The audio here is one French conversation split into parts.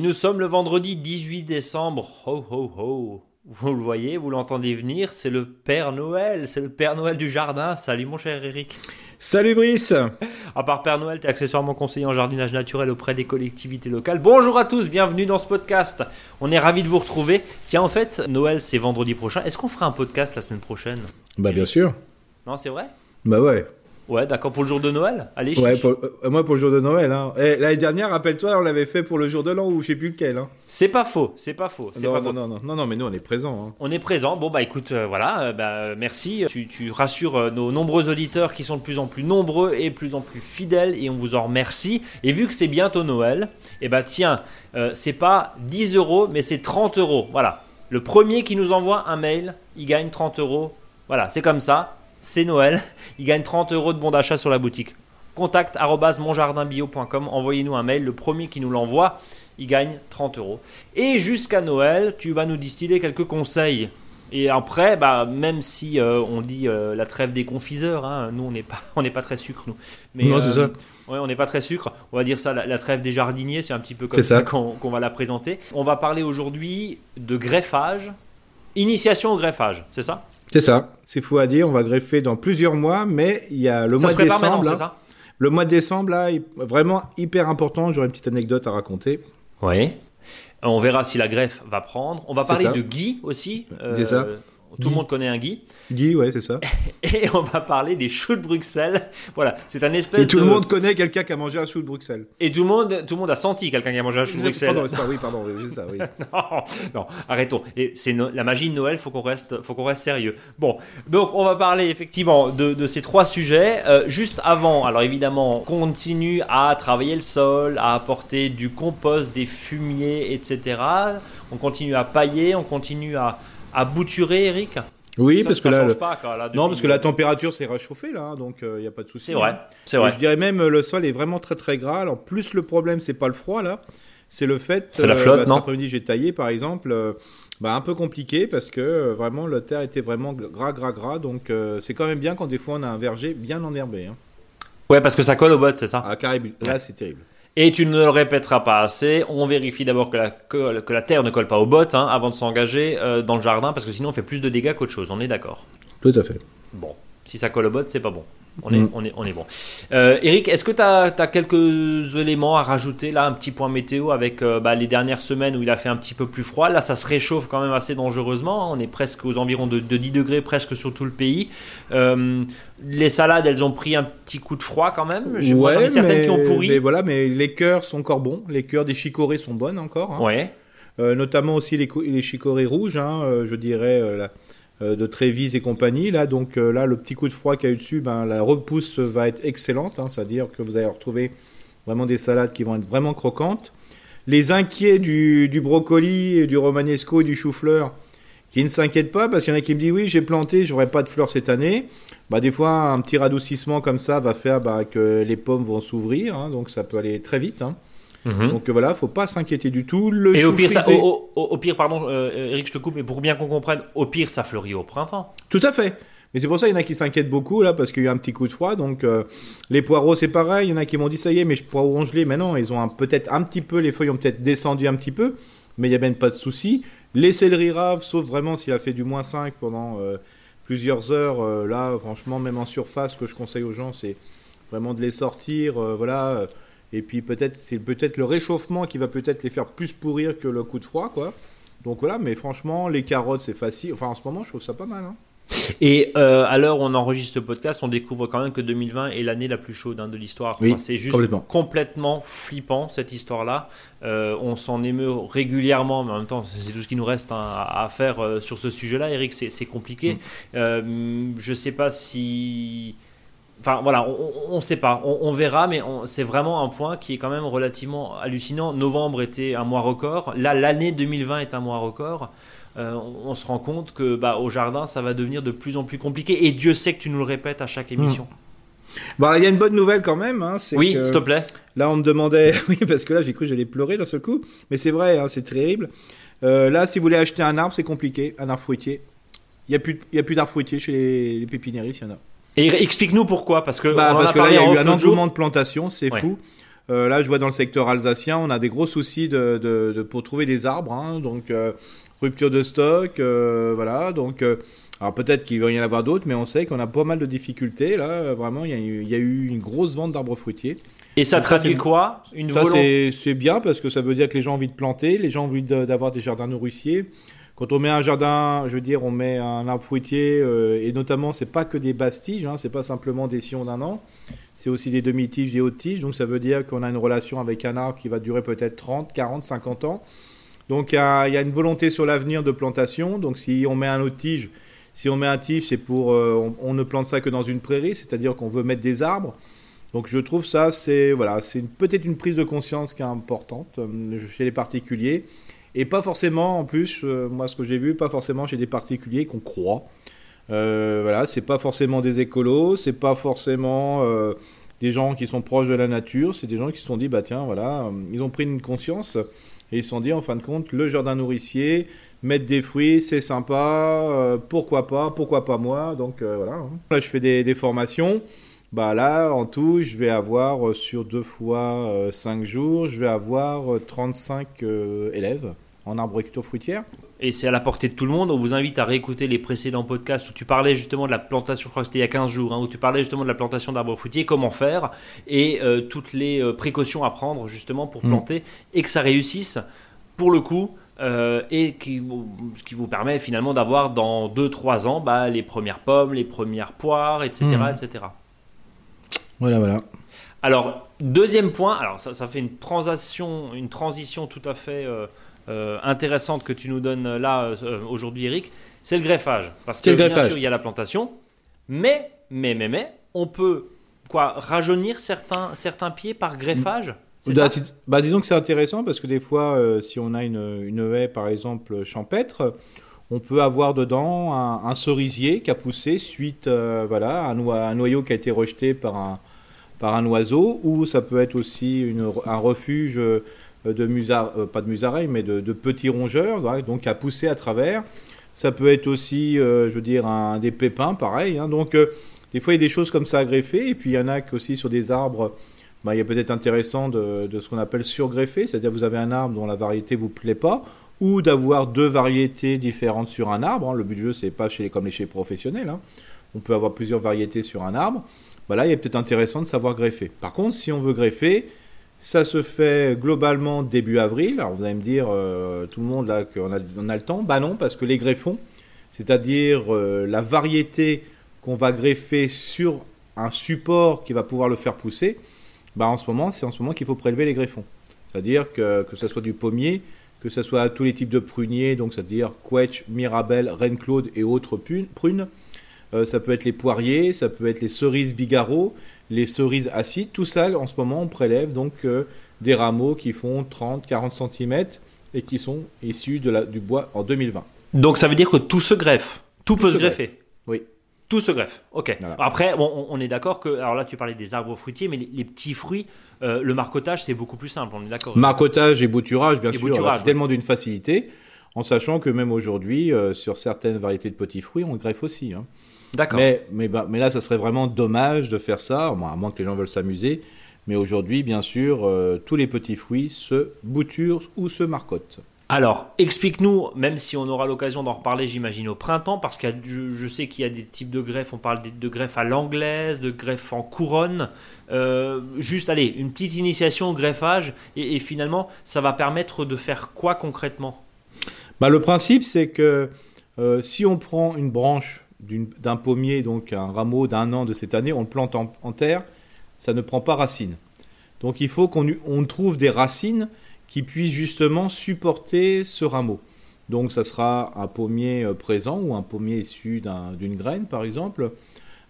Et nous sommes le vendredi 18 décembre. Ho ho ho. Vous le voyez, vous l'entendez venir, c'est le Père Noël, c'est le Père Noël du jardin. Salut mon cher Eric. Salut Brice À part Père Noël, tu es accessoirement conseiller en jardinage naturel auprès des collectivités locales. Bonjour à tous, bienvenue dans ce podcast. On est ravis de vous retrouver. Tiens, en fait, Noël c'est vendredi prochain. Est-ce qu'on fera un podcast la semaine prochaine? Bah bien sûr. Non, c'est vrai? Bah ouais. Ouais, d'accord, pour le jour de Noël Allez, Ouais, chiche. pour- euh, moi pour le jour de Noël. Hein. Eh, L'année dernière, rappelle-toi, on l'avait fait pour le jour de l'an ou je sais plus lequel. Hein. C'est pas faux, c'est pas faux, Non, pas non, faux. non, non, non, non, mais nous on est présents. Hein. On est présent. Bon, bah écoute, euh, voilà, euh, bah, merci. Tu, tu rassures euh, nos nombreux auditeurs qui sont de plus en plus nombreux et de plus en plus fidèles et on vous en remercie. Et vu que c'est bientôt Noël, et bah tiens, euh, c'est pas 10 euros, mais c'est 30 euros. Voilà. Le premier qui nous envoie un mail, il gagne 30 euros. Voilà, c'est comme ça. C'est Noël. Il gagne 30 euros de bon d'achat sur la boutique. Contact monjardinbio.com. Envoyez-nous un mail. Le premier qui nous l'envoie, il gagne 30 euros. Et jusqu'à Noël, tu vas nous distiller quelques conseils. Et après, bah, même si euh, on dit euh, la trêve des confiseurs, hein, nous on n'est pas, on n'est pas très sucre nous. Mais, Non, c'est ça. Ouais, on n'est pas très sucre. On va dire ça, la, la trêve des jardiniers, c'est un petit peu comme ça, ça. qu'on qu'on va la présenter. On va parler aujourd'hui de greffage, initiation au greffage, c'est ça? C'est ça. C'est fou à dire, on va greffer dans plusieurs mois, mais il y a le Ça mois se de prépare décembre. maintenant, là. c'est ça le mois de décembre, là, vraiment hyper important. J'aurais une petite anecdote à raconter. Oui. On verra si la greffe va prendre. On va parler de Guy aussi. C'est ça. Tout le monde connaît un Guy. Guy, ouais, c'est ça. Et on va parler des choux de Bruxelles. Voilà, c'est un espèce Et tout de... le monde connaît quelqu'un qui a mangé un chou de Bruxelles. Et tout le monde, tout le monde a senti quelqu'un qui a mangé un chou de Bruxelles. Pardon, pas- oui, pardon, oui, c'est ça, oui. non, non, arrêtons. Et c'est no- la magie de Noël, faut qu'on reste, faut qu'on reste sérieux. Bon, donc on va parler effectivement de, de ces trois sujets. Euh, juste avant, alors évidemment, on continue à travailler le sol, à apporter du compost, des fumiers, etc. On continue à pailler, on continue à, à bouturer, Eric? Oui, Ça- parce que là, change le- pas, quoi, là, non, parce que la température s'est réchauffée là, hein, donc il n'y a pas de souci. C'est vrai, hein. c'est Et vrai. Je dirais même euh, le sol est vraiment très très gras. Alors plus le problème c'est pas le froid là, c'est le fait. C'est la flotte, cet non après-midi j'ai taillé par exemple, euh, bah, un peu compliqué parce que euh, vraiment le terre était vraiment gras gras gras. Donc euh, c'est quand même bien quand des fois on a un verger bien enherbé. Hein. Ouais, parce que ça colle au bot, c'est ça? Ah carrément, là c'est terrible. Et tu ne le répéteras pas assez. On vérifie d'abord que la, colle- que la terre ne colle pas aux bottes hein, avant de s'engager euh, dans le jardin, parce que sinon on fait plus de dégâts qu'autre chose. On est d'accord. Tout à fait. Bon, si ça colle aux bottes, c'est pas bon. On est, Mm. on est, on est bon. Euh, Eric, est-ce que tu as, quelques éléments à rajouter là, un petit point météo avec euh, bah, les dernières semaines où il a fait un petit peu plus froid? Là, ça se réchauffe quand même assez dangereusement. hein. On est presque aux environs de, de 10 degrés, presque sur tout le pays. Euh, les salades, elles ont pris un petit coup de froid quand même? Je- moi, j'en ai Ouais, certaines mais- qui ont pourri. Mais voilà, mais les cœurs sont encore bons. Les cœurs des chicorées sont bonnes encore. hein. Ouais. Notamment aussi les, les chicorées rouges, hein, je dirais, la- de Trévise et compagnie. Là, donc euh, là, le petit coup de froid qu'il y a eu dessus, ben, la repousse va être excellente, hein, c'est-à-dire que vous allez retrouver vraiment des salades qui vont être vraiment croquantes. Les inquiets du, brocoli, du romanesco et du chou-fleur, qui ne s'inquiètent pas, parce qu'il y en a qui me disent oui, j'ai planté, j'aurai pas de fleurs cette année. Bah, des fois, un petit radoucissement comme ça va faire bah, que les pommes vont s'ouvrir, hein, donc ça peut aller très vite. hein. Mhm. Donc euh, voilà, faut pas s'inquiéter du tout. Le Et au pire, ça, frisé- au, au- au pire, pardon, euh, Eric, je te coupe, mais pour bien qu'on comprenne, au pire, ça fleurit au printemps. Tout à fait. Mais c'est pour ça qu'il y en a qui s'inquiètent beaucoup là parce qu'il y a eu un petit coup de froid. Donc euh, les poireaux c'est pareil. Il y en a qui m'ont dit ça y est, mais je poireaux congelés. Mais non, ils ont peut-être un petit peu, les feuilles ont peut-être descendu un petit peu, mais il y a même pas de souci. Les céleris raves, sauf vraiment s'il a fait du moins 5 pendant euh, plusieurs heures. euh, là, franchement, même en surface, ce que je conseille aux gens, c'est vraiment de les sortir. voilà. Et puis peut-être c'est peut-être le réchauffement qui va peut-être les faire plus pourrir que le coup de froid, quoi. Donc voilà, mais franchement, les carottes c'est facile. Enfin, en ce moment, je trouve ça pas mal. Hein. Et euh, à l'heure où on enregistre ce podcast, on découvre quand même que 2020 est l'année la plus chaude hein, de l'histoire. Oui, c'est juste complètement. complètement flippant cette histoire-là. Euh, on s'en émeut régulièrement, mais en même temps, c'est tout ce qui nous reste hein, à, à faire euh, sur ce sujet-là. Eric, c'est compliqué. Mm. Euh, je sais pas si. Enfin voilà, on ne sait pas, on, on verra, mais c'est vraiment un point qui est quand même relativement hallucinant. Novembre était un mois record, là l'année 2020 est un mois record. Euh, on, on se rend compte que bah, au jardin, ça va devenir de plus en plus compliqué. Et Dieu sait que tu nous le répètes à chaque émission. Bah, il y a une bonne nouvelle quand même. Hein, Oui, s'il te plaît. Là, on me demandait, oui, parce que là, j'ai cru que j'allais pleurer d'un seul coup, mais c'est vrai, hein, c'est terrible. Euh, là, si vous voulez acheter un arbre, c'est compliqué, un arbre fruitier. Il n'y a plus, plus d'arbres fruitiers chez les, les pépiniéristes, il y en a. Et explique-nous pourquoi, parce que Bah, on en parce a que là, il y a eu un engouement de plantation, c'est Ouais. fou. Euh, là, je vois dans le secteur alsacien, on a des gros soucis de, de, pour trouver des arbres. Hein. donc, euh, rupture de stock, euh, voilà. Donc, alors peut-être qu'il va y en avoir d'autres, mais on sait qu'on a pas mal de difficultés. Là, vraiment, il y, a eu une grosse vente d'arbres fruitiers. Et ça traduit quoi? Une Ça, c'est bien parce que ça veut dire que les gens ont envie de planter, les gens ont envie d'avoir des jardins nourriciers. Quand on met un jardin, je veux dire, on met un arbre fruitier, et notamment, c'est pas que des bastiges, hein, c'est pas simplement des sillons d'un an c'est aussi des demi-tiges, des hautes tiges. Donc ça veut dire qu'on a une relation avec un arbre qui va durer peut-être 30, 40, 50 ans. Donc il y, a, une volonté sur l'avenir de plantation. Donc si on met un autre tige, si on met un tige, c'est pour euh, on, ne plante ça que dans une prairie, c'est-à-dire qu'on veut mettre des arbres. Donc je trouve ça c'est voilà, c'est peut-être une prise de conscience qui est importante euh, chez les particuliers et pas forcément en plus euh, moi ce que j'ai vu pas forcément chez des particuliers qu'on croit. Euh, voilà, c'est pas forcément des écolos, c'est pas forcément euh, des gens qui sont proches de la nature, c'est des gens qui se sont dit bah tiens voilà, euh, ils ont pris une conscience et ils se sont dit en fin de compte le jardin nourricier, mettre des fruits, c'est sympa, pourquoi pas, pourquoi pas moi, donc voilà. Hein. Là je fais des, des, formations. Bah là, en tout, je vais avoir sur deux fois cinq jours, je vais avoir 35 élèves en arboriculture fruitière et c'est à la portée de tout le monde. On vous invite à réécouter les précédents podcasts où tu parlais justement de la plantation, je crois que c'était il y a 15 jours, hein, où tu parlais justement de la plantation d'arbres fruitiers, comment faire, et euh, toutes les euh, précautions à prendre justement pour mm. planter, et que ça réussisse pour le coup. Euh, et qui, ce qui vous permet finalement d'avoir dans 2-3 ans bah, les premières pommes, les premières poires, etc. Mm. etc. Voilà, voilà. Alors, deuxième point, alors ça, ça fait une transition, une transition tout à fait euh, intéressante que tu nous donnes là euh, aujourd'hui, Eric, c'est le greffage. Parce que bien sûr, il y a la plantation, mais, mais, mais, mais, on peut quoi rajeunir certains, certains pieds par greffage? Bah, bah, disons que c'est intéressant parce que des fois, euh, si on a une, une, haie, par exemple, champêtre, on peut avoir dedans un, cerisier qui a poussé suite voilà, un, un, noyau qui a été rejeté par un, par un oiseau, ou ça peut être aussi un refuge euh, de musar, euh, pas de musaraigne, mais de, petits rongeurs, donc à pousser à travers. Ça peut être aussi, euh, je veux dire, un, des pépins, pareil. Hein. donc, des fois, il y a des choses comme ça à greffer. Et puis, il y en a aussi sur des arbres. Bah, il y a peut-être intéressant de, ce qu'on appelle surgreffer, c'est-à-dire vous avez un arbre dont la variété vous plaît pas, ou d'avoir deux variétés différentes sur un arbre. Hein. Le but du jeu, c'est pas chez comme les chez professionnels. Hein. On peut avoir plusieurs variétés sur un arbre. Bah, là, il est peut-être intéressant de savoir greffer. Par contre, si on veut greffer, ça se fait globalement début avril. Alors vous allez me dire, euh, tout le monde là, qu'on a, on a le temps. Bah non, parce que les greffons, c'est-à-dire euh, la variété qu'on va greffer sur un support qui va pouvoir le faire pousser, bah en ce moment, c'est en ce moment qu'il faut prélever les greffons. C'est-à-dire que, que ce soit du pommier, que ce soit tous les types de pruniers, donc c'est-à-dire Quetch, Mirabelle, Reine-Claude et autres prunes. Euh, ça peut être les poiriers, ça peut être les cerises bigarreaux, les cerises acides, tout ça, en ce moment, on prélève donc euh, des rameaux qui font 30-40 cm et qui sont issus de la, du bois en 2020. Donc ça veut dire que tout se greffe, tout, peut se, greffer. Oui. Tout se greffe. Ok. Après, on, est d'accord que. Alors là, tu parlais des arbres fruitiers, mais les, petits fruits, euh, le marcotage, c'est beaucoup plus simple. On est d'accord. Marcotage et bouturage, bien sûr. C'est tellement d'une facilité, en sachant que même aujourd'hui, euh, sur certaines variétés de petits fruits, on greffe aussi. Hein. D'accord. Mais, mais, bah, mais là, ça serait vraiment dommage de faire ça, à moins que les gens veulent s'amuser. Mais aujourd'hui, bien sûr, euh, tous les petits fruits se bouturent ou se marcotent. Alors, explique-nous, même si on aura l'occasion d'en reparler, j'imagine, au printemps, parce que je, sais qu'il y a des types de greffes, on parle de, greffes à l'anglaise, de greffes en couronne. Euh, juste, allez, une petite initiation au greffage, et, finalement, ça va permettre de faire quoi concrètement? Bah, Le principe, c'est que euh, si on prend une branche d'un pommier, donc un rameau d'un an de cette année, on le plante en, terre, ça ne prend pas racine. Donc il faut qu'on trouve des racines qui puissent justement supporter ce rameau. Donc ça sera un pommier euh, présent ou un pommier issu d'une graine par exemple.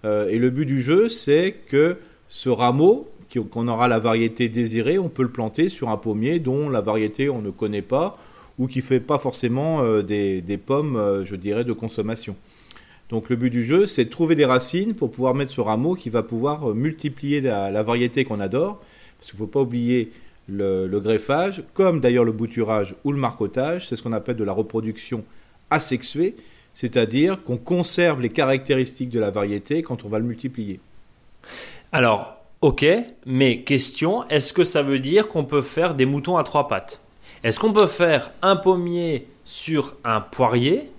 Euh, et le but du jeu, c'est que ce rameau, qu'on aura la variété désirée, on peut le planter sur un pommier dont la variété on ne connaît pas ou qui ne fait pas forcément euh, des, pommes, je dirais, de consommation. Donc le but du jeu, c'est de trouver des racines pour pouvoir mettre ce rameau qui va pouvoir euh, multiplier la, variété qu'on adore. Parce qu'il ne faut pas oublier le, greffage, comme d'ailleurs le bouturage ou le marcotage, c'est ce qu'on appelle de la reproduction asexuée, c'est-à-dire qu'on conserve les caractéristiques de la variété quand on va le multiplier. Alors, Ok, mais question, est-ce que ça veut dire qu'on peut faire des moutons à trois pattes? Est-ce qu'on peut faire un pommier sur un poirier?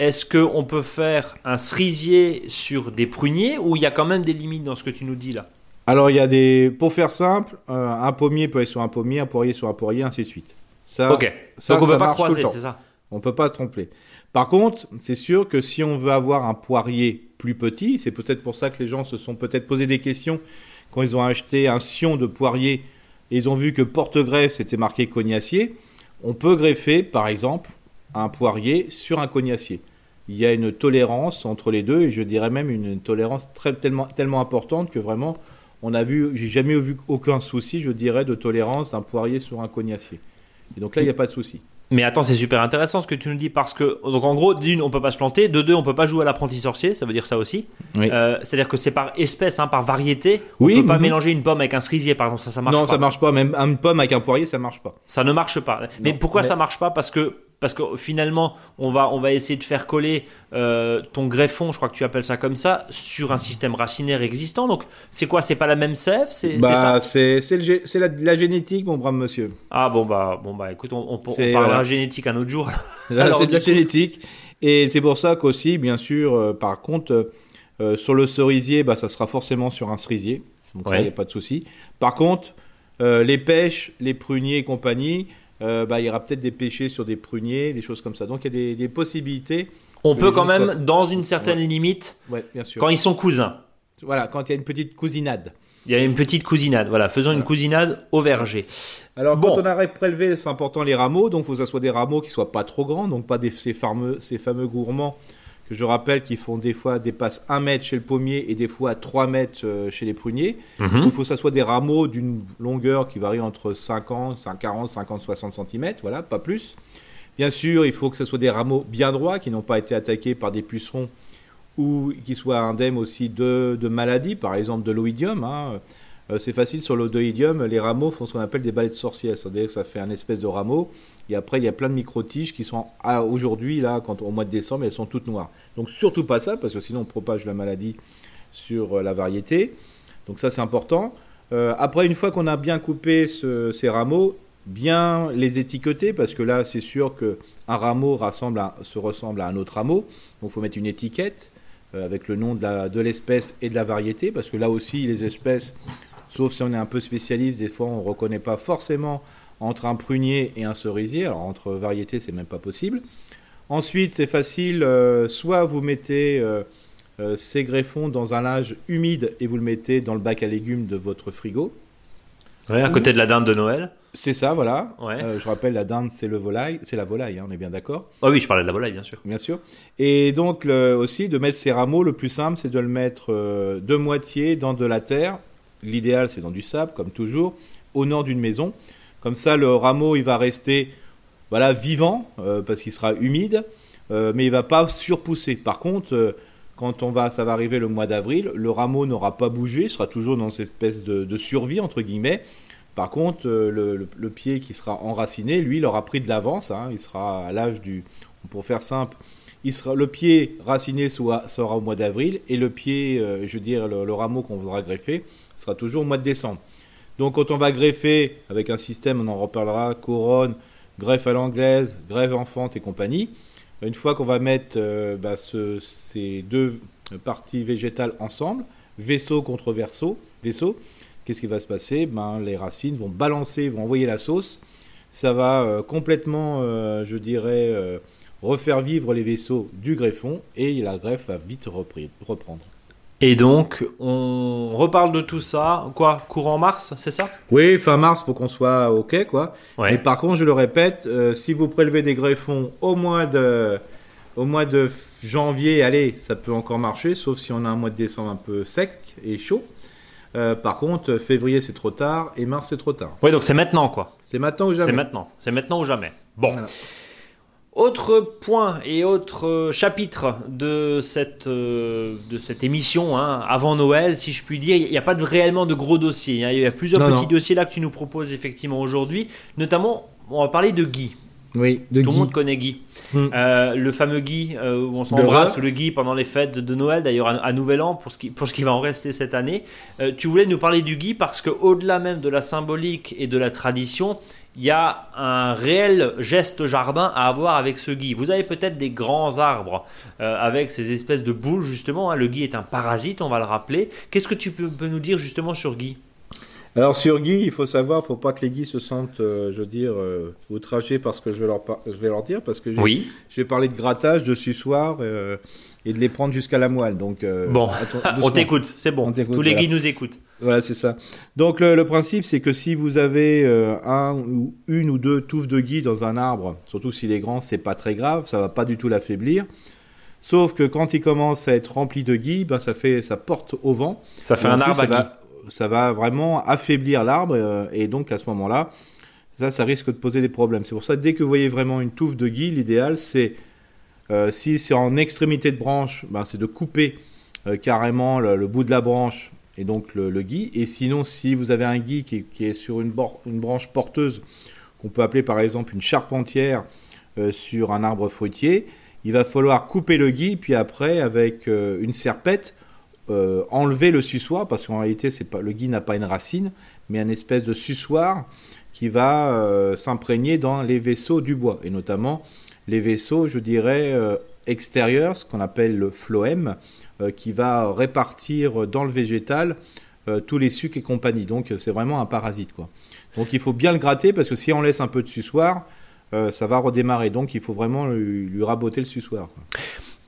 Est-ce qu'on peut faire un cerisier sur des pruniers Ou il y a quand même des limites dans ce que tu nous dis là? Alors, il y a des. Pour faire simple, euh, un pommier peut être sur un pommier, un poirier sur un poirier, ainsi de suite. Ça, Ok, ça, donc on ça peut pas croiser, c'est ça? On peut pas se tromper. Par contre, c'est sûr que si on veut avoir un poirier plus petit, c'est peut-être pour ça que les gens se sont peut-être posé des questions quand ils ont acheté un sion de poirier et ils ont vu que porte-greffe c'était marqué cognacier. On peut greffer, par exemple, un poirier sur un cognacier. Il y a une tolérance entre les deux et je dirais même une tolérance très, tellement, tellement importante que vraiment on a vu, j'ai jamais vu aucun souci, je dirais, de tolérance d'un poirier sur un cognacier. Et donc là, il n'y a pas de souci. Mais attends, c'est super intéressant ce que tu nous dis parce que, donc en gros, d'une, on peut pas se planter, de deux, on peut pas jouer à l'apprenti sorcier, ça veut dire ça aussi. Oui. Euh, C'est-à-dire que c'est par espèce, hein, par variété. On Oui, peut pas mhm. mélanger une pomme avec un cerisier, par exemple, ça, ça marche non, pas. ça marche pas. Même une pomme avec un poirier, ça marche pas. Ça ne marche pas. Mais Non, pourquoi mais- ça marche pas? Parce que parce que finalement, on va on va essayer de faire coller euh, ton greffon, je crois que tu appelles ça comme ça, sur un système racinaire existant. Donc c'est quoi? C'est pas la même sève? C'est Bah, c'est la, la génétique, mon brave monsieur. Ah bon bah bon bah écoute, on, on, on parlera voilà. génétique un autre jour. C'est de la génétique. Et c'est pour ça qu'aussi, bien sûr, euh, par contre, euh, sur le cerisier, bah, ça sera forcément sur un cerisier. Donc ça, Ouais. il n'y a pas de souci. Par contre, les pêches, les pruniers et compagnie, euh, bah, il y aura peut-être des pêchés sur des pruniers, des choses comme ça. Donc il y a des, des possibilités. On peut quand même, soient- dans une certaine limite, Ouais, bien sûr. quand ils sont cousins. Voilà, quand il y a une petite cousinade. Il y a une petite cousinade. Voilà, faisons une cousinade au verger. Alors, Bon. quand on a prélevé, c'est important les rameaux, donc il faut que ça soit des rameaux qui soient pas trop grands, donc pas des, ces, fameux, ces fameux gourmands que je rappelle qui font des fois dépassent 1 mètre chez le pommier et des fois 3 mètres euh, chez les pruniers. Mhm. Il faut que ça soit des rameaux d'une longueur qui varie entre 50, 40, 50, 60 cm, voilà, pas plus. Bien sûr, il faut que ce soit des rameaux bien droits, qui n'ont pas été attaqués par des pucerons ou qui soient indemnes aussi de, de maladies, par exemple de l'oïdium. hein. Euh, c'est facile sur l'oïdium, les rameaux font ce qu'on appelle des balais de sorcières, c'est-à-dire que ça fait un espèce de rameau. Et après, il y a plein de micro-tiges qui sont ah, aujourd'hui, là, quand, au mois de décembre, elles sont toutes noires. Donc surtout pas ça, parce que sinon on propage la maladie sur euh, la variété. Donc ça, c'est important. Euh, après, une fois qu'on a bien coupé ce- ces rameaux, bien les étiqueter, parce que là, c'est sûr que un rameau se ressemble à un autre rameau. Donc, il faut mettre une étiquette euh, avec le nom de l'espèce et de la variété, parce que là aussi, les espèces, sauf si on est un peu spécialiste, des fois, on ne reconnaît pas forcément entre un prunier et un cerisier. Alors, entre variétés, c'est même pas possible. Ensuite, c'est facile, euh, soit vous mettez euh, euh, ces greffons dans un linge humide et vous le mettez dans le bac à légumes de votre frigo. Ouais, à côté de la dinde de Noël. C'est ça, voilà. Ouais. Euh, je rappelle, la dinde, c'est le volaille, c'est la volaille, hein, on est bien d'accord, Ah oui, je parlais de la volaille, bien sûr. bien sûr. Et donc le- aussi de mettre ces rameaux, le plus simple, c'est de le mettre de moitié dans de la terre. L'idéal, c'est dans du sable, comme toujours, au nord d'une maison. Comme ça, le rameau, il va rester, voilà, vivant euh, parce qu'il sera humide, euh, mais il va pas surpousser. Par contre, euh, quand on va, ça va arriver le mois d'avril, le rameau n'aura pas bougé, sera toujours dans cette espèce de, survie entre guillemets. Par contre, le, pied qui sera enraciné, lui, il aura pris de l'avance. hein, il sera à l'âge du, pour faire simple, sera le pied raciné sera au mois d'avril et le pied, je veux dire, le rameau qu'on voudra greffer sera toujours au mois de décembre. Donc, quand on va greffer avec un système, on en reparlera, couronne, greffe à l'anglaise, greffe enfante et compagnie. Une fois qu'on va mettre euh, bah, ce- ces deux parties végétales ensemble, vaisseau contre vaisseau, qu'est-ce qui va se passer? Ben, Les racines vont balancer, vont envoyer la sauce. Ça va euh, complètement, euh, je dirais, refaire vivre les vaisseaux du greffon et la greffe va vite reprendre. Et donc, on reparle de tout ça. Quoi Courant mars, c'est ça? Oui, fin mars pour qu'on soit OK, quoi. Ouais. Mais par contre, je le répète, euh, si vous prélevez des greffons au mois de, au mois de janvier, allez, ça peut encore marcher, sauf si on a un mois de décembre un peu sec et chaud. Euh, par contre, février c'est trop tard et mars c'est trop tard. Ouais, donc c'est maintenant, quoi. C'est maintenant ou C'est jamais. maintenant. C'est maintenant ou jamais. Bon. Voilà. Autre point et autre euh, chapitre de cette, euh, de cette émission hein, avant Noël, si je puis dire, il n'y a pas de, réellement de gros dossiers. hein. Il y a plusieurs Non, petits non. dossiers là que tu nous proposes effectivement aujourd'hui. Notamment, on va parler de Guy. Oui, de Tout Guy. le monde connaît Guy. Hmm. Euh, le fameux Guy euh, où on s'embrasse, Le Guy pendant les fêtes de Noël, d'ailleurs à, à Nouvel An, pour ce, qui, pour ce qui va en rester cette année. Euh, tu voulais nous parler du Guy parce qu'au-delà même de la symbolique et de la tradition, il y a un réel geste jardin à avoir avec ce Guy. Vous avez peut-être des grands arbres euh, avec ces espèces de boules, justement. hein. Le Guy est un parasite, on va le rappeler. Qu'est-ce que tu peux, peux nous dire justement sur Guy Alors sur Guy, il faut savoir, faut pas que les Guy se sentent, euh, je veux dire, euh, outragés par ce que je vais leur, par- je vais leur dire, parce que Oui. je vais parler de grattage, de suçoir et de les prendre jusqu'à la moelle. Donc Bon, on t'écoute, c'est bon. Tous les voilà. Guy nous écoutent. Voilà, c'est ça. Donc le, le principe, c'est que si vous avez euh, un ou une ou deux touffes de gui dans un arbre, surtout s'il est grand, c'est pas très grave, ça va pas du tout l'affaiblir. Sauf que quand il commence à être rempli de gui, ben ça fait, ça porte au vent. Ça fait un arbre ça à va, ça va vraiment affaiblir l'arbre euh, et donc à ce moment-là, ça, ça risque de poser des problèmes. C'est pour ça que dès que vous voyez vraiment une touffe de gui, l'idéal c'est euh, si c'est en extrémité de branche, ben, c'est de couper carrément le, le bout de la branche et donc le, gui. Et sinon, si vous avez un gui qui, est sur une, branche porteuse, qu'on peut appeler par exemple une charpentière euh, sur un arbre fruitier, il va falloir couper le gui, puis après, avec euh, une serpette, euh, enlever le suçoir, parce qu'en réalité, c'est le gui n'a pas une racine, mais un espèce de suçoir qui va s'imprégner dans les vaisseaux du bois, et notamment les vaisseaux, je dirais, extérieurs, ce qu'on appelle le phloème, qui va répartir dans le végétal euh, tous les sucs et compagnie. Donc c'est vraiment un parasite. Quoi. Donc il faut bien le gratter, parce que si on laisse un peu de suçoir, euh, ça va redémarrer. Donc il faut vraiment lui, raboter le suçoir.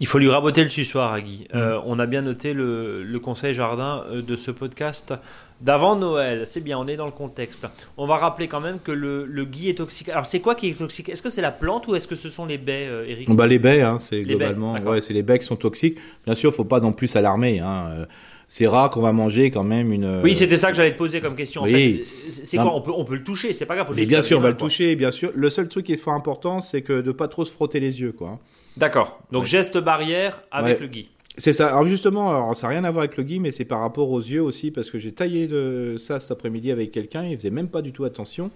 Il faut lui raboter le suçoir à Guy. Euh, on a bien noté le, le conseil jardin euh, de ce podcast d'avant Noël. C'est bien, on est dans le contexte. On va rappeler quand même que le, le Guy est toxique. Alors c'est quoi qui est toxique? Est-ce que c'est la plante ou est-ce que ce sont les baies, euh, Eric? Bah, les baies, hein, c'est globalement, baies, ouais, c'est les baies qui sont toxiques. Bien sûr, faut pas non plus s'alarmer. Hein. C'est rare qu'on va manger quand même une. Oui, c'était ça que j'allais te poser comme question. En fait, c'est quoi? On peut, on peut le toucher, c'est pas grave. faut juste bien sûr, on va le toucher, bien sûr. Le seul truc qui est fort important, c'est que de pas trop se frotter les yeux, quoi. D'accord. Donc Ouais. geste barrière avec Ouais. le Guy. C'est ça. Alors justement, alors, ça n'a rien à voir avec le gui, mais c'est par rapport aux yeux aussi, parce que j'ai taillé de ça cet après-midi avec quelqu'un, il faisait même pas du tout attention.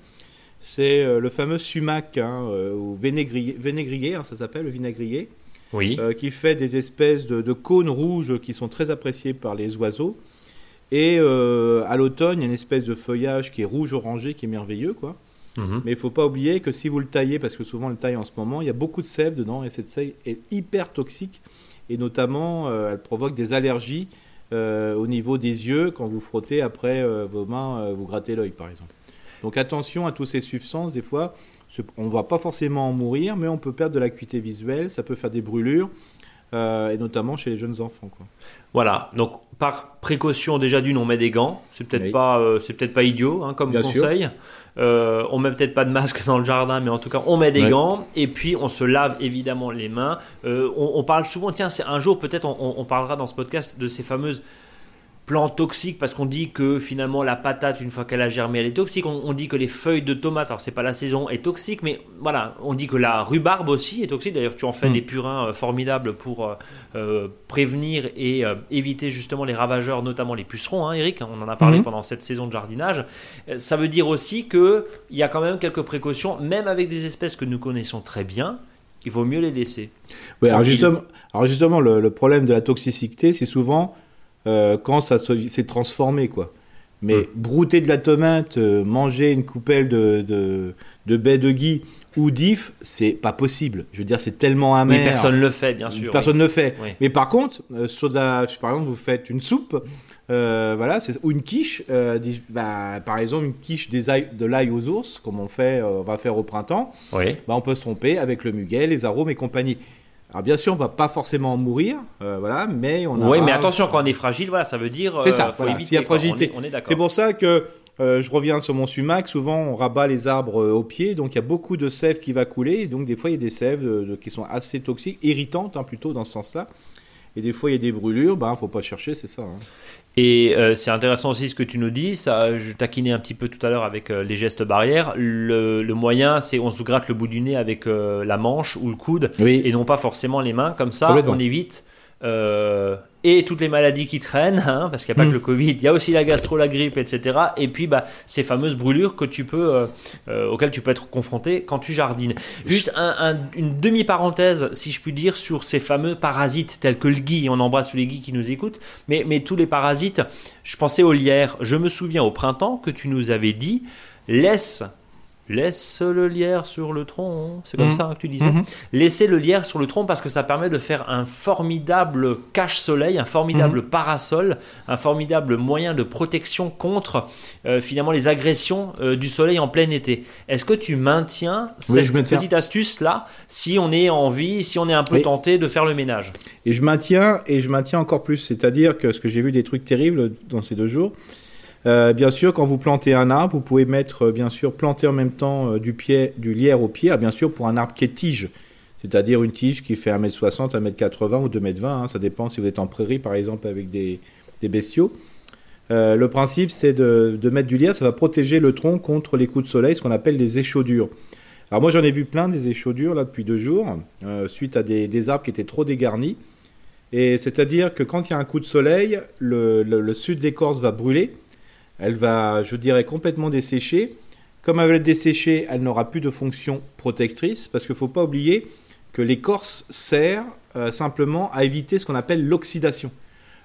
C'est euh, le fameux sumac, hein, euh, ou vénégrier, vénégrier, hein, ça s'appelle, le vinaigrier, Oui. euh, qui fait des espèces de, de cônes rouges qui sont très appréciés par les oiseaux. Et à l'automne, il y a une espèce de feuillage qui est rouge-orangé, qui est merveilleux, quoi. Mhm. Mais il faut pas oublier que si vous le taillez, parce que souvent on le taille en ce moment, il y a beaucoup de sève dedans et cette sève est hyper toxique et notamment euh, elle provoque des allergies euh, au niveau des yeux quand vous frottez après euh, vos mains, vous grattez l'œil par exemple. Donc attention à toutes ces substances, des fois on ne va pas forcément en mourir, mais on peut perdre de l'acuité visuelle, ça peut faire des brûlures. Euh, et notamment chez les jeunes enfants. Quoi. Voilà, donc par précaution déjà d'une, on met des gants. C'est peut-être Oui. pas, euh, c'est peut-être pas idiot hein, comme Bien conseil. Euh, on met peut-être pas de masque dans le jardin, mais en tout cas on met des Ouais. gants et puis on se lave évidemment les mains. On, on parle souvent, tiens, c'est un jour peut-être on, on- on parlera dans ce podcast de ces fameuses plantes toxiques parce qu'on dit que finalement la patate une fois qu'elle a germé elle est toxique. On, on dit que les feuilles de tomates, alors c'est pas la saison, est toxique, mais voilà, on dit que la rhubarbe aussi est toxique. D'ailleurs, tu en fais Mm. des purins euh, formidables pour euh, euh, prévenir et euh, éviter justement les ravageurs, notamment les pucerons, hein, Eric. On en a parlé Mhm. pendant cette saison de jardinage. Ça veut dire aussi que il y a quand même quelques précautions, même avec des espèces que nous connaissons très bien. Il vaut mieux les laisser. Ouais, alors justement, alors justement le, le problème de la toxicité, c'est souvent euh, quand ça se- s'est transformé. quoi. Mais Mm. brouter de la tomate, euh, manger une coupelle de, de, de baies de gui ou d'if, c'est pas possible. Je veux dire, c'est tellement amer. Mais personne ne le fait, bien sûr. Personne ne le fait. Oui. Mais par contre, euh, sur de la- par exemple, vous faites une soupe, euh, voilà, c'est- ou une quiche, euh, bah, par exemple, une quiche des ail- de l'ail aux ours, comme on fait, euh, on va faire au printemps. Oui. Bah, on peut se tromper avec le muguet, les arômes et compagnie. Alors bien sûr, on va pas forcément en mourir, euh, voilà, mais on a. Oui, mais attention, quand on est fragile, voilà, ça veut dire. C'est euh, ça, faut voilà, éviter, y a fragilité. On est, on est d'accord. C'est pour ça que euh, je reviens sur mon sumac. Souvent, on rabat les arbres euh, au pied, donc il y a beaucoup de sève qui va couler. Et donc des fois, il y a des sèves euh, qui sont assez toxiques, irritantes hein, plutôt dans ce sens-là. Et des fois, il y a des brûlures. Ben, faut pas chercher, c'est ça. hein. Et euh, c'est intéressant aussi ce que tu nous dis. Ça, je taquinais un petit peu tout à l'heure avec euh, les gestes barrières. Le, le moyen, c'est on se gratte le bout du nez avec euh, la manche ou le coude Oui. et non pas forcément les mains. Comme ça, on évite euh, et toutes les maladies qui traînent, hein, parce qu'il n'y a pas Mm. que le Covid, il y a aussi la gastro, la grippe, etc. Et puis bah, ces fameuses brûlures que tu peux, euh, euh, auxquelles tu peux être confronté quand tu jardines. Juste un- un- une demi-parenthèse, si je puis dire, sur ces fameux parasites tels que le gui. On embrasse tous les guis qui nous écoutent, mais, mais tous les parasites, je pensais aux lierres. Je me souviens au printemps que tu nous avais dit, laisse... Laisse le lierre sur le tronc, c'est comme Mhm. ça hein, que tu disais. Mhm. Laissez le lierre sur le tronc parce que ça permet de faire un formidable cache-soleil, un formidable Mhm. parasol, un formidable moyen de protection contre euh, finalement les agressions euh, du soleil en plein été. Est-ce que tu maintiens Oui, cette je maintiens. petite astuce là si on est en vie, si on est un peu Oui. tenté de faire le ménage? Et je maintiens, et je maintiens encore plus. C'est-à-dire que ce que j'ai vu des trucs terribles dans ces deux jours. Euh, bien sûr, quand vous plantez un arbre, vous pouvez mettre, euh, bien sûr, planter en même temps euh, du, lierre au pied, ah, bien sûr, pour un arbre qui est tige. C'est-à-dire une tige qui fait 1m60, 1m80 ou 2m20. hein, ça dépend si vous êtes en prairie, par exemple, avec des, bestiaux. Le principe, c'est de, mettre du lierre. Ça va protéger le tronc contre les coups de soleil, ce qu'on appelle les échaudures. Alors moi, j'en ai vu plein des échaudures, là, depuis deux jours, suite à des, arbres qui étaient trop dégarnis. Et c'est-à-dire que quand il y a un coup de soleil, le, sud de l'écorce va brûler. Elle va, je dirais, complètement dessécher. Comme elle va être desséchée, elle n'aura plus de fonction protectrice, parce qu'il ne faut pas oublier que l'écorce sert euh, simplement à éviter ce qu'on appelle l'oxydation.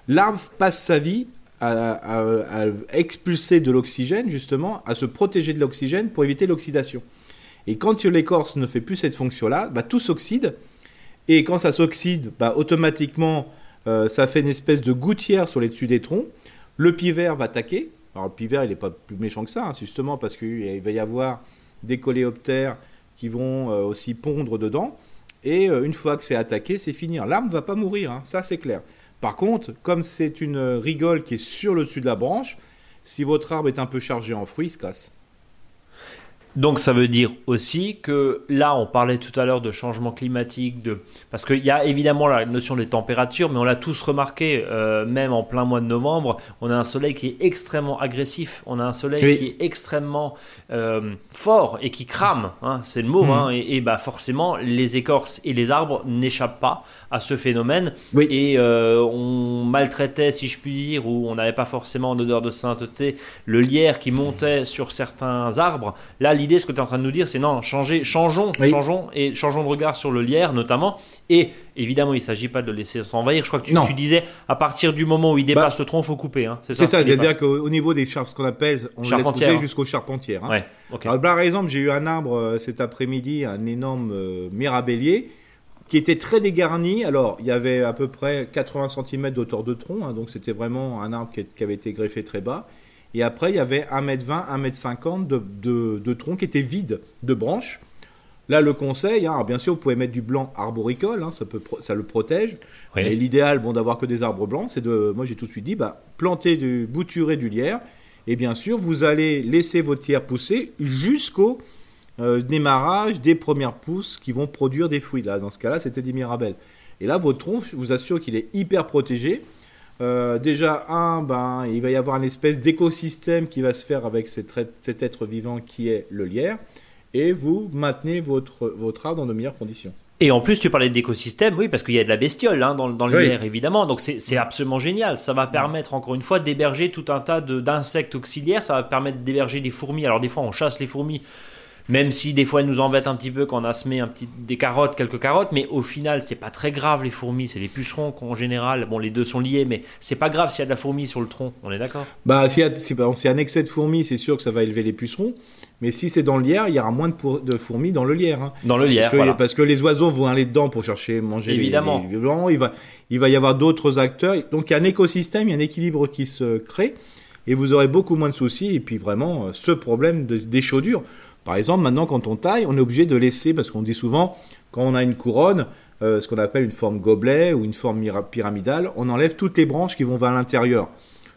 L'arbre passe sa vie à, expulser de l'oxygène, justement, à se protéger de l'oxygène pour éviter l'oxydation. Et quand l'écorce ne fait plus cette fonction-là, bah, tout s'oxyde. Et quand ça s'oxyde, bah, automatiquement, euh, ça fait une espèce de gouttière sur les dessus des troncs. Le pivert va attaquer. Alors le pivert, il n'est pas plus méchant que ça, hein, justement parce qu'il va y avoir des coléoptères qui vont euh, aussi pondre dedans. Et euh, une fois que c'est attaqué, c'est fini. L'arbre ne va pas mourir, hein, ça c'est clair. Par contre, comme c'est une rigole qui est sur le dessus de la branche, si votre arbre est un peu chargé en fruits, il se casse. Donc ça veut dire aussi que là, on parlait tout à l'heure de changement climatique, de... parce qu'il y a évidemment la notion des températures, mais on l'a tous remarqué, euh, même en plein mois de novembre, on a un soleil qui est extrêmement agressif, on a un soleil Oui. qui est extrêmement euh, fort et qui crame, hein, c'est le mot, hein, et, et bah forcément, les écorces et les arbres n'échappent pas à ce phénomène, Oui. et euh, on maltraitait, si je puis dire, ou on n'avait pas forcément en odeur de sainteté, le lierre qui montait sur certains arbres. Là, l'idée, ce que tu es en train de nous dire, c'est non, changer, changeons, Oui. changeons et changeons de regard sur le lierre notamment. Et évidemment, il ne s'agit pas de le laisser s'envahir. Je crois que tu. Bah, disais, à partir du moment où il dépasse le tronc, il faut couper. hein. C'est ça. C'est-à-dire qu'au au niveau des char- ce qu'on appelle, on laisse pousser jusqu'aux charpentières. hein. Ouais, ok. Alors, par exemple, j'ai eu un arbre euh, cet après-midi, un énorme euh, mirabellier, qui était très dégarni. Alors, il y avait à peu près 80 cm d'auteur de tronc, hein, donc c'était vraiment un arbre qui, qui avait été greffé très bas. Et après, il y avait 1m20, 1m50 de, de, de tronc qui était vide de branches. Là, le conseil, hein, bien sûr, vous pouvez mettre du blanc arboricole, hein, ça, peut, pro- ça le protège. Oui. Et l'idéal, bon, d'avoir que des arbres blancs, c'est de, moi j'ai tout de suite dit, bah, planter du, bouturer du lierre. Et bien sûr, vous allez laisser votre lierre pousser jusqu'au euh, démarrage des premières pousses qui vont produire des fruits. Là, dans ce cas-là, c'était des mirabelles. Et là, votre tronc, je vous assure qu'il est hyper protégé. Euh, déjà, un, ben, il va y avoir une espèce d'écosystème qui va se faire avec cet, être- cet être vivant qui est le lierre. Et vous maintenez votre, votre arbre dans de meilleures conditions. Et en plus, tu parlais d'écosystème, oui, parce qu'il y a de la bestiole hein, dans, dans le Oui. lierre, évidemment. Donc c'est c'est absolument génial. Ça va permettre, encore une fois, d'héberger tout un tas d'insectes auxiliaires. Ça va permettre d'héberger des fourmis. Alors des fois, on chasse les fourmis, même si des fois, elles nous embêtent un petit peu quand on a semé un petit, des carottes, quelques carottes. Mais au final, c'est pas très grave, les fourmis. C'est les pucerons qu'en général, bon, les deux sont liés, mais c'est pas grave s'il y a de la fourmi sur le tronc. On est d'accord? Bah, si s'il y a un excès de fourmis, c'est sûr que ça va élever les pucerons. Mais si c'est dans le lierre, il y aura moins de, pour- de fourmis dans le lierre. hein. Dans le lierre, Parce que, voilà. parce que les oiseaux vont aller dedans pour chercher manger les- Évidemment. les, blancs. Il va, il va y avoir d'autres acteurs. Donc il y a un écosystème, il y a un équilibre qui se crée. Et vous aurez beaucoup moins de soucis. Et puis vraiment, euh, ce problème de- d'échaudure. Par exemple, maintenant, quand on taille, on est obligé de laisser, parce qu'on dit souvent, quand on a une couronne, euh, ce qu'on appelle une forme gobelet ou une forme pyramidale, on enlève toutes les branches qui vont vers l'intérieur.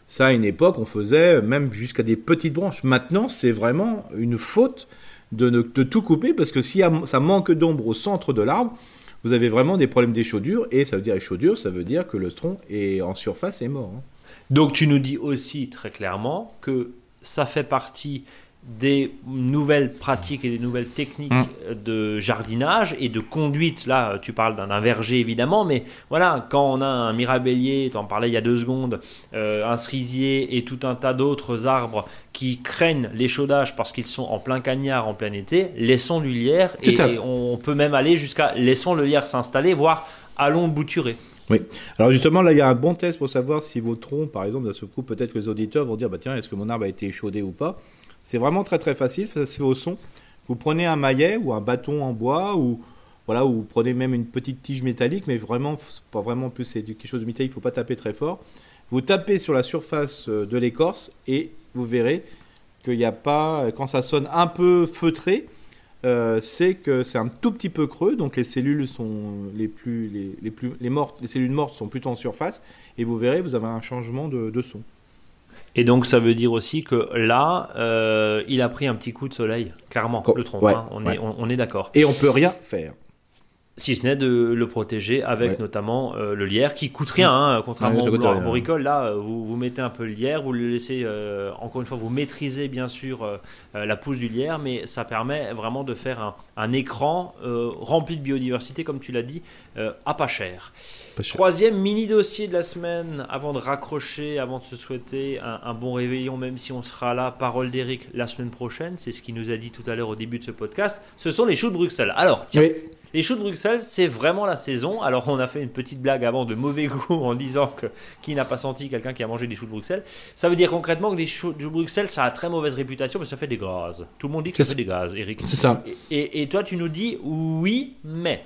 Ça, à une époque, on faisait même jusqu'à des petites branches. Maintenant, c'est vraiment une faute de tout couper parce que si ça manque d'ombre au centre de l'arbre, vous avez vraiment des problèmes d'échaudure. Et ça veut dire échaudure, ça veut dire que le tronc est en surface est mort. hein. Donc tu nous dis aussi très clairement que ça fait partie des nouvelles pratiques et des nouvelles techniques Mm. de jardinage et de conduite. Là, tu parles d'un verger évidemment, mais voilà, quand on a un mirabellier, tu en parlais il y a deux secondes, euh, un cerisier et tout un tas d'autres arbres qui craignent l'échaudage parce qu'ils sont en plein cagnard en plein été, laissons du lierre et, on peut même aller jusqu'à laissons le lierre s'installer, voire allons bouturer. Alors justement, là, il y a un bon test pour savoir si vos troncs, par exemple, d'un coup, peut-être que les auditeurs vont dire, bah tiens, est-ce que mon arbre a été échaudé ou pas? C'est vraiment très très facile, ça se fait au son. Vous prenez un maillet ou un bâton en bois ou voilà, ou vous prenez même une petite tige métallique, mais vraiment, pas vraiment plus c'est quelque chose de métallique, il faut pas taper très fort. Vous tapez sur la surface euh, de l'écorce et vous verrez qu'il n'y a pas, quand ça sonne un peu feutré, euh, c'est que c'est un tout petit peu creux, donc les cellules sont les plus, les, plus, les mortes, les cellules mortes sont plutôt en surface, et vous verrez, vous avez un changement de son. Et donc ça veut dire aussi que là, euh, il a pris un petit coup de soleil, clairement, Co- le tronc. ouais, hein, on, ouais. est, on, on est d'accord. Et on peut rien faire. Si ce n'est de le protéger avec Ouais. notamment euh, le lierre qui coûte rien, hein, contrairement au arboricole. Là, euh, vous, vous mettez un peu le lierre, vous le laissez, euh, encore une fois, vous maîtrisez bien sûr la pousse du lierre, mais ça permet vraiment de faire un, un écran rempli de biodiversité, comme tu l'as dit, à pas cher. Troisième mini dossier de la semaine, avant de raccrocher, avant de se souhaiter un, un bon réveillon, même si on sera là, parole d'Eric, la semaine prochaine, c'est ce qu'il nous a dit tout à l'heure au début de ce podcast, ce sont les choux de Bruxelles. Alors, tiens, Oui. les choux de Bruxelles, c'est vraiment la saison. Alors, on a fait une petite blague avant de mauvais goût en disant que qui n'a pas senti quelqu'un qui a mangé des choux de Bruxelles. Ça veut dire concrètement que des choux de Bruxelles, ça a très mauvaise réputation que ça fait des gaz. Tout le monde dit que ça fait des gaz, Eric. C'est ça. Et, et- et toi, tu nous dis oui, mais.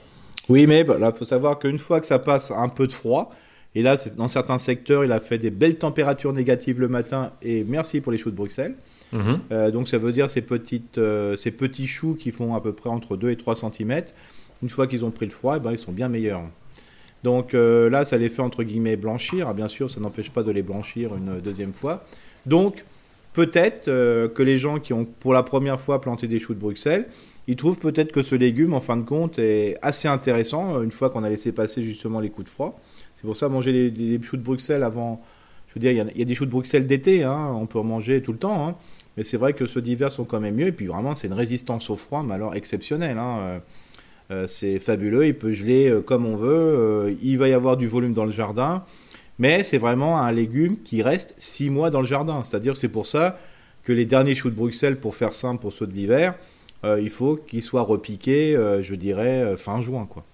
Oui, mais bah, là, il faut savoir qu'une fois que ça passe un peu de froid, et là, dans certains secteurs, il a fait des belles températures négatives le matin, et merci pour les choux de Bruxelles. Euh, donc ça veut dire ces, petites, euh, ces petits choux qui font à peu près entre 2 et 3 cm, une fois qu'ils ont pris le froid, eh ben, ils sont bien meilleurs. Donc euh, là, ça les fait entre guillemets blanchir. Ah, bien sûr, ça n'empêche pas de les blanchir une deuxième fois. Donc peut-être que les gens qui ont pour la première fois planté des choux de Bruxelles, ils trouvent peut-être que ce légume, en fin de compte, est assez intéressant euh, une fois qu'on a laissé passer justement les coups de froid. C'est pour ça manger les, choux de Bruxelles avant. Je veux dire, il y a- il des choux de Bruxelles d'été, hein, on peut en manger tout le temps. hein. Mais c'est vrai que ceux d'hiver sont quand même mieux. Et puis vraiment, c'est une résistance au froid, mais alors exceptionnelle. hein. Euh, euh, c'est fabuleux. Il peut geler comme on veut. Il va y avoir du volume dans le jardin. Mais c'est vraiment un légume qui reste 6 mois dans le jardin. C'est-à-dire c'est pour ça que les derniers choux de Bruxelles, pour faire simple pour ceux de l'hiver, il faut qu'ils soient repiqués, euh, je dirais, euh, fin juin. Quoi.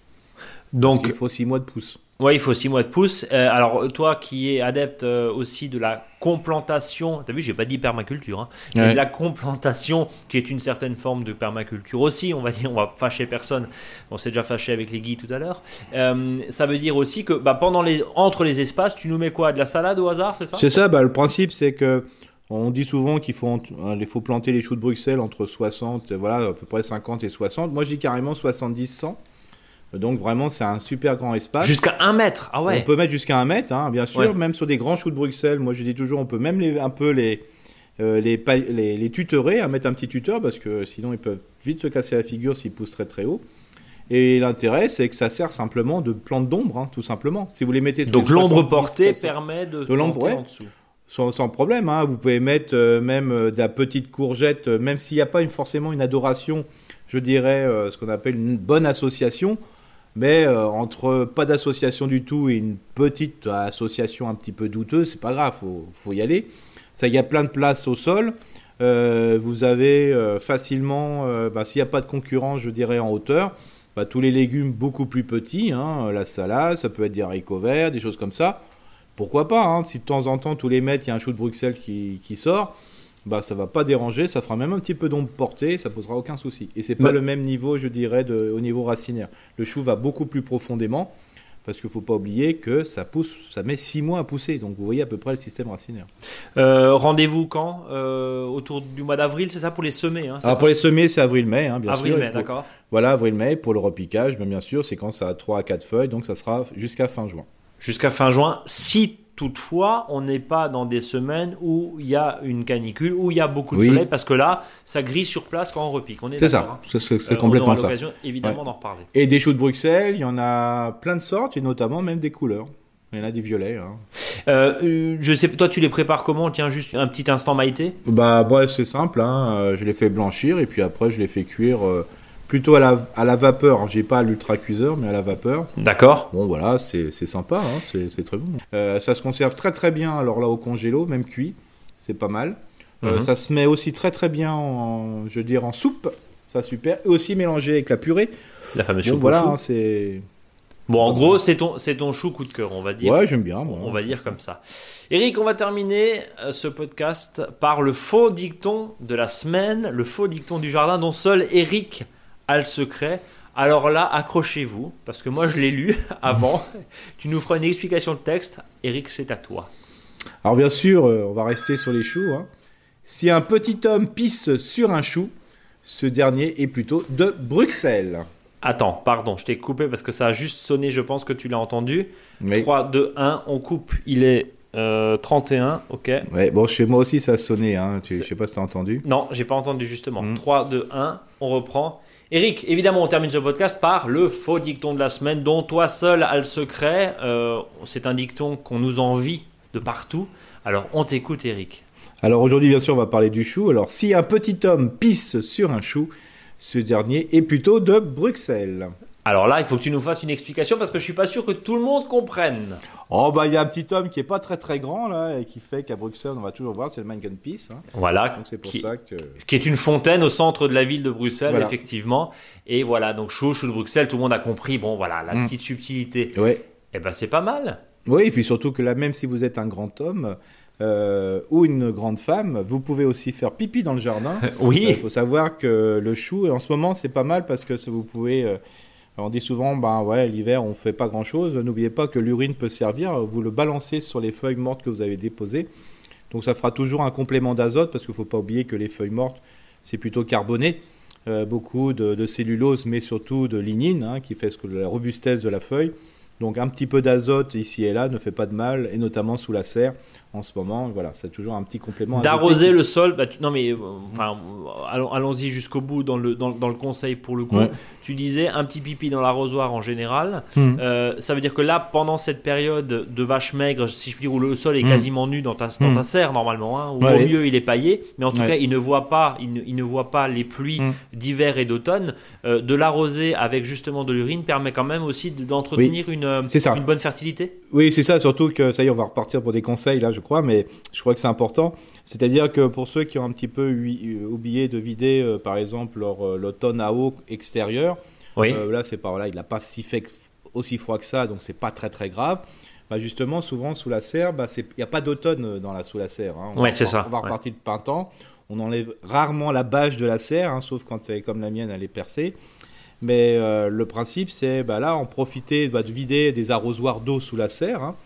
Donc il faut 6 mois de pouce. Ouais, il faut 6 mois de pouce. Euh, alors, toi qui es adepte euh, aussi de la complantation, t'as vu, j'ai pas dit permaculture, hein, mais Ouais. de la complantation qui est une certaine forme de permaculture aussi, on va dire, on va fâcher personne. On s'est déjà fâché avec les guides tout à l'heure. Euh, ça veut dire aussi que bah, pendant les, entre les espaces, tu nous mets quoi De la salade au hasard, c'est ça? C'est ça, bah, le principe c'est que on dit souvent qu'il faut, euh, il faut planter les choux de Bruxelles entre 60, euh, voilà, à peu près 50 et 60. Moi je dis carrément 70-100. Donc vraiment c'est un super grand espace. Jusqu'à 1 mètre Ah ouais On peut mettre jusqu'à un mètre, hein, bien sûr, Ouais. même sur des grands choux de Bruxelles. Moi, je dis toujours, on peut même les, un peu les, euh, les, les, les tutorer, hein, mettre un petit tuteur, parce que sinon, ils peuvent vite se casser la figure s'ils poussent très très haut. Et l'intérêt, c'est que ça sert simplement de plante d'ombre, hein, tout simplement. Si vous les mettez Donc l'ombre 70, portée 300, permet de, De l'ombre, ouais. en dessous. Sans, problème. hein. Vous pouvez mettre euh, même euh, de la petite courgette, euh, même s'il n'y a pas forcément une adoration, je dirais ce qu'on appelle une bonne association. Mais entre pas d'association du tout et une petite association un petit peu douteuse, c'est pas grave, faut, faut y aller. Ça, il y a plein de places au sol. Vous avez facilement, bah, s'il n'y a pas de concurrence, je dirais en hauteur, bah, tous les légumes beaucoup plus petits, hein, la salade, ça peut être des haricots verts, des choses comme ça. Pourquoi pas hein, Si de temps en temps, tous les mètres, il y a un chou de Bruxelles qui, qui sort, bah, ça va pas déranger, ça fera même un petit peu d'ombre portée, ça posera aucun souci. Et c'est pas le même niveau, je dirais, de, au niveau racinaire. Le chou va beaucoup plus profondément, parce qu'il faut pas oublier que ça pousse, ça met 6 mois à pousser. Donc vous voyez à peu près le système racinaire. Euh, Rendez-vous quand? Euh, Autour du mois d'avril, c'est ça pour les semer hein, Alors pour les semer, c'est avril-mai, hein, bien sûr. Avril-mai, d'accord. Voilà, avril-mai. Pour le repiquage, ben, bien sûr, c'est quand ça a 3 à 4 feuilles, donc ça sera jusqu'à fin juin. Jusqu'à fin juin, si toutefois on n'est pas dans des semaines où il y a une canicule, où il y a beaucoup de Oui. soleil, parce que là, ça grille sur place quand on repique. On est, C'est ça, hein. c'est Euh, complètement on aura ça. l'occasion évidemment d'en reparler. Et des choux de Bruxelles, il y en a plein de sortes, et notamment même des couleurs. Il y en a des violets. Hein. Euh, euh, je sais, toi, tu les prépares comment? Tiens, juste un petit instant Maïté. Bah, bref, c'est simple. Hein. Je les fais blanchir et puis après, je les fais cuire euh, plutôt à la, à la vapeur. J'ai pas l'ultra cuiseur, mais à la vapeur. D'accord. Bon, voilà, c'est c'est sympa. Hein. C'est c'est très bon. Euh, ça se conserve très très bien. Alors là, au congélo, même cuit, c'est pas mal. Euh, Mhm. Ça se met aussi très très bien en, je veux dire, en soupe. Ça super. Et aussi mélangé avec la purée. La fameuse Bon, choupe au voilà, chou. hein, c'est. Bon, en gros, c'est ton, c'est ton chou coup de cœur, on va dire. Ouais, j'aime bien. moi. On va dire comme ça. Eric, on va terminer euh, ce podcast par le faux dicton de la semaine, le faux dicton du jardin dont seul Eric a le secret. Alors là, accrochez-vous, parce que moi je l'ai lu avant. tu nous feras une explication de texte. Eric, c'est à toi. Alors bien sûr, euh, on va rester sur les choux. hein. Si un petit homme pisse sur un chou, ce dernier est plutôt de Bruxelles. Attends, pardon, je t'ai coupé parce que ça a juste sonné, je pense que tu l'as entendu. Mais 3, 2, 1, on coupe. Il est euh, 31, ok. ouais, bon, chez moi aussi ça a sonné. Hein. Tu- Je sais pas si t'as entendu. Non, j'ai pas entendu justement. Mm. 3, 2, 1, on reprend. Eric, évidemment, on termine ce podcast par le faux dicton de la semaine dont toi seul as le secret. Euh, c'est un dicton qu'on nous envie de partout. Alors, on t'écoute, Eric. Alors aujourd'hui, bien sûr, on va parler du chou. Alors si un petit homme pisse sur un chou, ce dernier est plutôt de Bruxelles. Alors là, il faut que tu nous fasses une explication parce que je suis pas sûr que tout le monde comprenne. Oh bah il y a un petit homme qui est pas très très grand là et qui fait qu'à Bruxelles on va toujours voir, c'est le Mannequin Peace. hein. Voilà, Donc c'est pour qui, ça que. qui est une fontaine au centre de la ville de Bruxelles, Voilà. effectivement. Et voilà, donc chou, chou de Bruxelles, tout le monde a compris. Bon, voilà, la Mm. petite subtilité. Ouais. Eh ben, c'est pas mal. Oui, et puis surtout que là, même si vous êtes un grand homme euh, ou une grande femme, vous pouvez aussi faire pipi dans le jardin. Il Oui. faut savoir que le chou, en ce moment, c'est pas mal parce que vous pouvez. euh, on dit souvent, ben ouais, l'hiver, on fait pas grand chose. N'oubliez pas que l'urine peut servir. Vous le balancez sur les feuilles mortes que vous avez déposées. Donc ça fera toujours un complément d'azote parce qu'il faut pas oublier que les feuilles mortes, c'est plutôt carboné. Euh, beaucoup de, cellulose, mais surtout de lignine, hein, qui fait la robustesse de la feuille. Donc un petit peu d'azote ici et là ne fait pas de mal, et notamment sous la serre en ce moment. Voilà, c'est toujours un petit complément. D'arroser le sol, bah, tu- non mais euh, enfin, euh, allons- allons-y jusqu'au bout dans le, dans, dans le conseil pour le coup. Ouais. Tu disais un petit pipi dans l'arrosoir en général. Hmm. Euh, ça veut dire que là, pendant cette période de vache maigre, si je puis dire, où le sol est Mm. quasiment nu dans ta, dans ta serre normalement, hein, ou Ouais, au mieux il est paillé, mais en tout Ouais. cas il ne voit pas, il ne, il ne voit pas les pluies d'hiver et d'automne. Euh, de l'arroser avec justement de l'urine permet quand même aussi de- d'entretenir une, une bonne fertilité? Oui, c'est ça, surtout que ça y est, on va repartir pour des conseils là, je crois, mais je crois que c'est important. C'est-à-dire que pour ceux qui ont un petit peu euh, oublié de vider, euh, par exemple, leur euh, l'automne à eau extérieur, Oui. euh, là, c'est pas voilà, il n'a pas si fait aussi froid que ça, donc c'est pas très très grave. Bah justement, souvent sous la serre, bah, il n'y a pas d'automne dans la sous la serre. hein. On Ouais, va- c'est ça, On va ouais. repartir de printemps. On enlève rarement la bâche de la serre, hein, sauf quand elle est comme la mienne, elle est percée. Mais euh, le principe, c'est bah, là, en profiter bah, de vider des arrosoirs d'eau sous la serre. hein.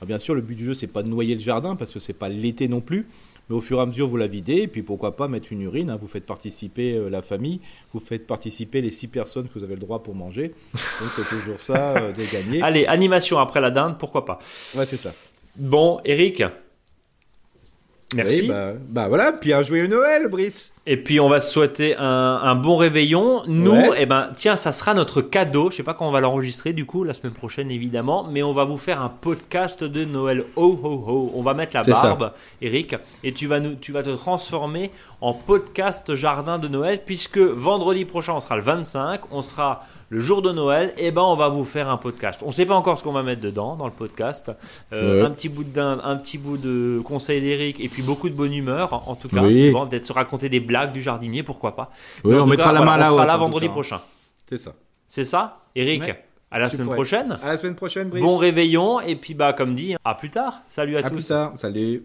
Ah, bien sûr, le but du jeu, c'est pas de noyer le jardin parce que c'est pas l'été non plus. Mais au fur et à mesure, vous la videz, et puis pourquoi pas mettre une urine. hein. Vous faites participer euh, la famille, vous faites participer les six personnes que vous avez le droit pour manger. Donc c'est toujours ça euh, de gagner. Allez, animation après la dinde, pourquoi pas. Ouais, c'est ça. Bon, Eric, merci. Oui, bah, bah voilà, puis un joyeux Noël, Brice. Et puis on va se souhaiter un, un bon réveillon. Nous, Ouais. eh ben, tiens, ça sera notre cadeau. Je sais pas quand on va l'enregistrer du coup, la semaine prochaine évidemment, mais on va vous faire un podcast de Noël. Oh ho ho. On va mettre la C'est ça. barbe, Eric, et tu vas nous, tu vas te transformer en podcast jardin de Noël puisque vendredi prochain on sera le 25, on sera le jour de Noël. Et ben on va vous faire un podcast. On sait pas encore ce qu'on va mettre dedans dans le podcast. Euh, Ouais. Un petit bout de dinde, un petit bout de conseil d'Eric et puis beaucoup de bonne humeur en tout cas. Oui. Peut-être se raconter des blagues du jardinier, pourquoi pas. Oui, on mettra cas, la voilà, main là On sera là vendredi cas. prochain. C'est ça. C'est ça, Eric Ouais. À la Tu semaine pourrais. prochaine. À la semaine prochaine, Brice. Bon réveillon et puis bah comme dit, à plus tard. Salut à, à tous. plus tard. Salut.